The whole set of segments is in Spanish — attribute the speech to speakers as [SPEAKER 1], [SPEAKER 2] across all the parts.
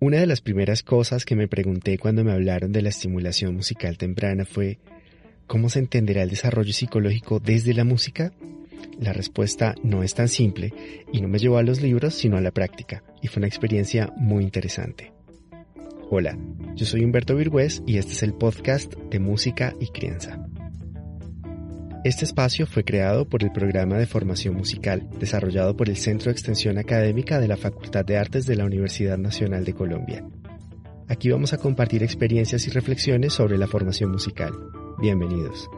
[SPEAKER 1] Una de las primeras cosas que me pregunté cuando me hablaron de la estimulación musical temprana fue ¿cómo se entenderá el desarrollo psicológico desde la música? La respuesta no es tan simple y no me llevó a los libros sino a la práctica y fue una experiencia muy interesante. Hola, yo soy Humberto Virgüez y este es el podcast de Música y Crianza. Este espacio fue creado por el programa de formación musical desarrollado por el Centro de Extensión Académica de la Facultad de Artes de la Universidad Nacional de Colombia. Aquí vamos a compartir experiencias y reflexiones sobre la formación musical. Bienvenidos.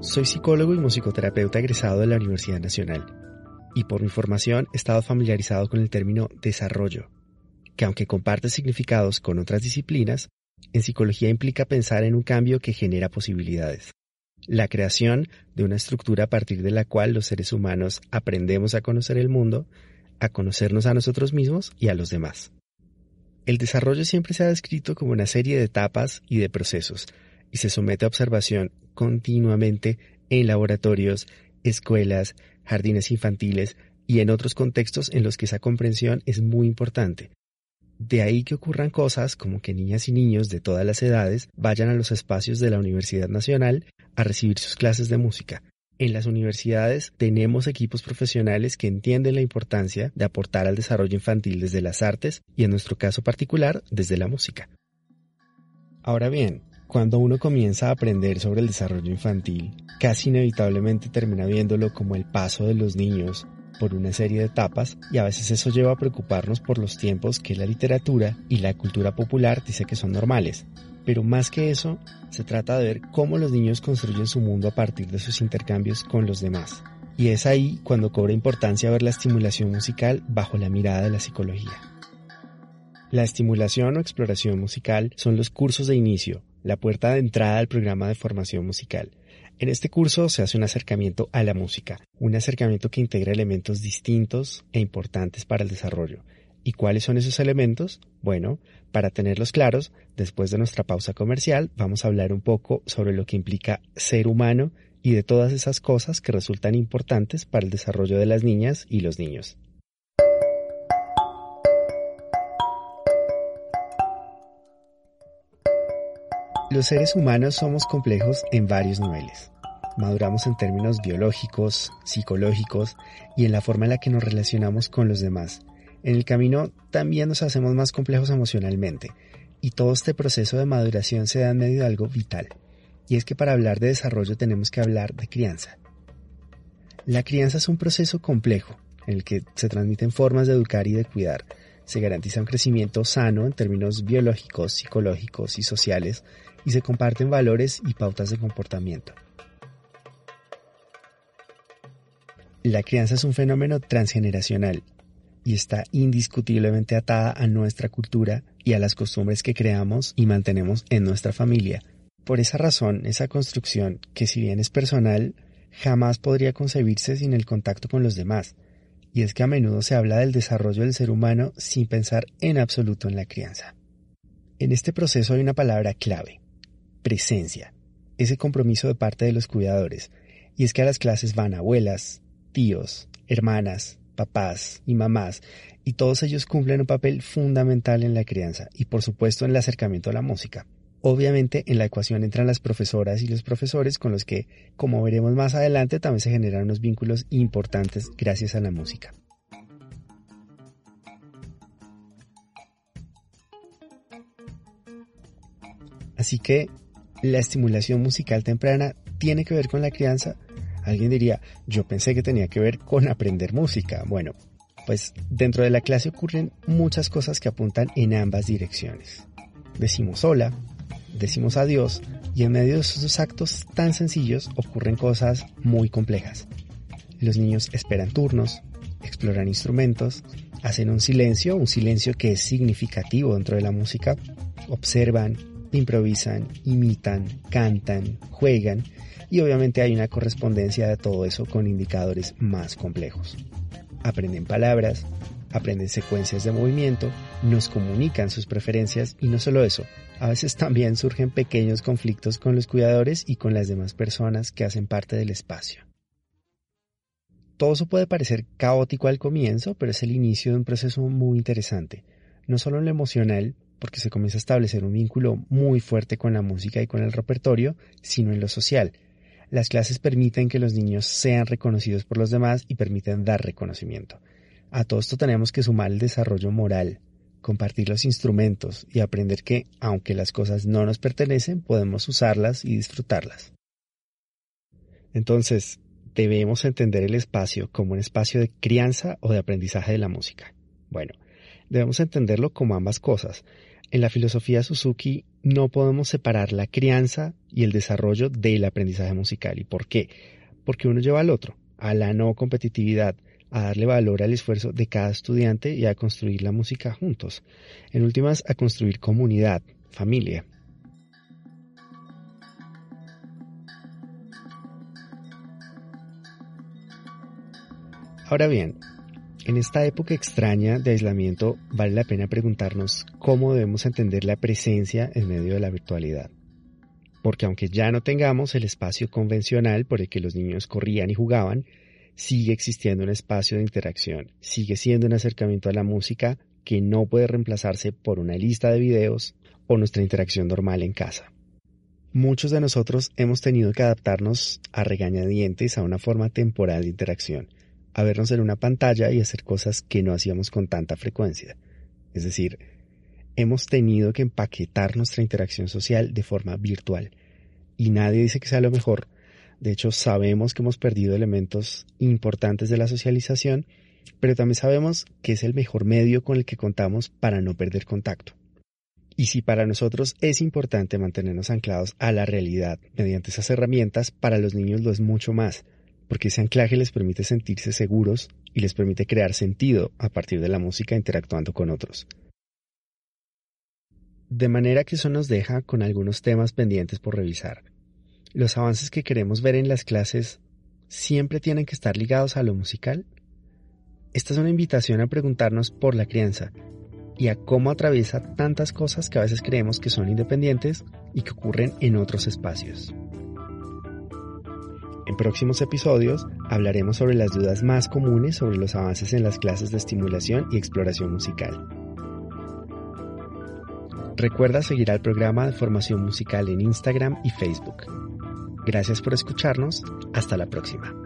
[SPEAKER 1] Soy psicólogo y musicoterapeuta egresado de la Universidad Nacional y por mi formación he estado familiarizado con el término desarrollo, que aunque comparte significados con otras disciplinas, en psicología implica pensar en un cambio que genera posibilidades. La creación de una estructura a partir de la cual los seres humanos aprendemos a conocer el mundo, a conocernos a nosotros mismos y a los demás. El desarrollo siempre se ha descrito como una serie de etapas y de procesos, y se somete a observación continuamente en laboratorios, escuelas, jardines infantiles y en otros contextos en los que esa comprensión es muy importante. De ahí que ocurran cosas como que niñas y niños de todas las edades vayan a los espacios de la Universidad Nacional a recibir sus clases de música. En las universidades tenemos equipos profesionales que entienden la importancia de aportar al desarrollo infantil desde las artes y en nuestro caso particular desde la música. Ahora bien, cuando uno comienza a aprender sobre el desarrollo infantil, casi inevitablemente termina viéndolo como el paso de los niños por una serie de etapas y a veces eso lleva a preocuparnos por los tiempos que la literatura y la cultura popular dice que son normales. Pero más que eso, se trata de ver cómo los niños construyen su mundo a partir de sus intercambios con los demás. Y es ahí cuando cobra importancia ver la estimulación musical bajo la mirada de la psicología. La estimulación o exploración musical son los cursos de inicio, la puerta de entrada al programa de formación musical. En este curso se hace un acercamiento a la música, un acercamiento que integra elementos distintos e importantes para el desarrollo. ¿Y cuáles son esos elementos? Bueno, para tenerlos claros, después de nuestra pausa comercial vamos a hablar un poco sobre lo que implica ser humano y de todas esas cosas que resultan importantes para el desarrollo de las niñas y los niños. Los seres humanos somos complejos en varios niveles. Maduramos en términos biológicos, psicológicos y en la forma en la que nos relacionamos con los demás. En el camino también nos hacemos más complejos emocionalmente y todo este proceso de maduración se da en medio de algo vital. Y es que para hablar de desarrollo tenemos que hablar de crianza. La crianza es un proceso complejo en el que se transmiten formas de educar y de cuidar. Se garantiza un crecimiento sano en términos biológicos, psicológicos y sociales y se comparten valores y pautas de comportamiento. La crianza es un fenómeno transgeneracional y está indiscutiblemente atada a nuestra cultura y a las costumbres que creamos y mantenemos en nuestra familia. Por esa razón, esa construcción, que si bien es personal, jamás podría concebirse sin el contacto con los demás, y es que a menudo se habla del desarrollo del ser humano sin pensar en absoluto en la crianza. En este proceso hay una palabra clave, presencia, ese compromiso de parte de los cuidadores, y es que a las clases van abuelas, tíos, hermanas, papás y mamás, y todos ellos cumplen un papel fundamental en la crianza y por supuesto en el acercamiento a la música. Obviamente en la ecuación entran las profesoras y los profesores con los que, como veremos más adelante, también se generan unos vínculos importantes gracias a la música. Así que la estimulación musical temprana tiene que ver con la crianza? Alguien diría, yo pensé que tenía que ver con aprender música. Bueno, pues dentro de la clase ocurren muchas cosas que apuntan en ambas direcciones. Decimos hola, decimos adiós y en medio de esos actos tan sencillos ocurren cosas muy complejas. Los niños esperan turnos, exploran instrumentos, hacen un silencio, un silencio que es significativo dentro de la música, observan, improvisan, imitan, cantan, juegan y obviamente hay una correspondencia de todo eso con indicadores más complejos. Aprenden palabras, aprenden secuencias de movimiento, nos comunican sus preferencias y no solo eso, a veces también surgen pequeños conflictos con los cuidadores y con las demás personas que hacen parte del espacio. Todo eso puede parecer caótico al comienzo, pero es el inicio de un proceso muy interesante, no solo en lo emocional, porque se comienza a establecer un vínculo muy fuerte con la música y con el repertorio, sino en lo social. Las clases permiten que los niños sean reconocidos por los demás y permiten dar reconocimiento. A todo esto tenemos que sumar el desarrollo moral, compartir los instrumentos y aprender que, aunque las cosas no nos pertenecen, podemos usarlas y disfrutarlas. Entonces, debemos entender el espacio como un espacio de crianza o de aprendizaje de la música. Bueno, debemos entenderlo como ambas cosas. En la filosofía Suzuki no podemos separar la crianza y el desarrollo del aprendizaje musical. ¿Y por qué? Porque uno lleva al otro, a la no competitividad, a darle valor al esfuerzo de cada estudiante y a construir la música juntos. En últimas, a construir comunidad, familia. Ahora bien, en esta época extraña de aislamiento vale la pena preguntarnos cómo debemos entender la presencia en medio de la virtualidad. Porque aunque ya no tengamos el espacio convencional por el que los niños corrían y jugaban, sigue existiendo un espacio de interacción, sigue siendo un acercamiento a la música que no puede reemplazarse por una lista de videos o nuestra interacción normal en casa. Muchos de nosotros hemos tenido que adaptarnos a regañadientes a una forma temporal de interacción, a vernos en una pantalla y hacer cosas que no hacíamos con tanta frecuencia. Es decir, hemos tenido que empaquetar nuestra interacción social de forma virtual. Y nadie dice que sea lo mejor, de hecho, sabemos que hemos perdido elementos importantes de la socialización, pero también sabemos que es el mejor medio con el que contamos para no perder contacto. Y si para nosotros es importante mantenernos anclados a la realidad mediante esas herramientas, para los niños lo es mucho más, porque ese anclaje les permite sentirse seguros y les permite crear sentido a partir de la música interactuando con otros. De manera que eso nos deja con algunos temas pendientes por revisar los avances que queremos ver en las clases siempre tienen que estar ligados a lo musical? Esta es una invitación a preguntarnos por la crianza y a cómo atraviesa tantas cosas que a veces creemos que son independientes y que ocurren en otros espacios. En próximos episodios hablaremos sobre las dudas más comunes sobre los avances en las clases de estimulación y exploración musical. Recuerda seguir al programa de formación musical en Instagram y Facebook. Gracias por escucharnos. Hasta la próxima.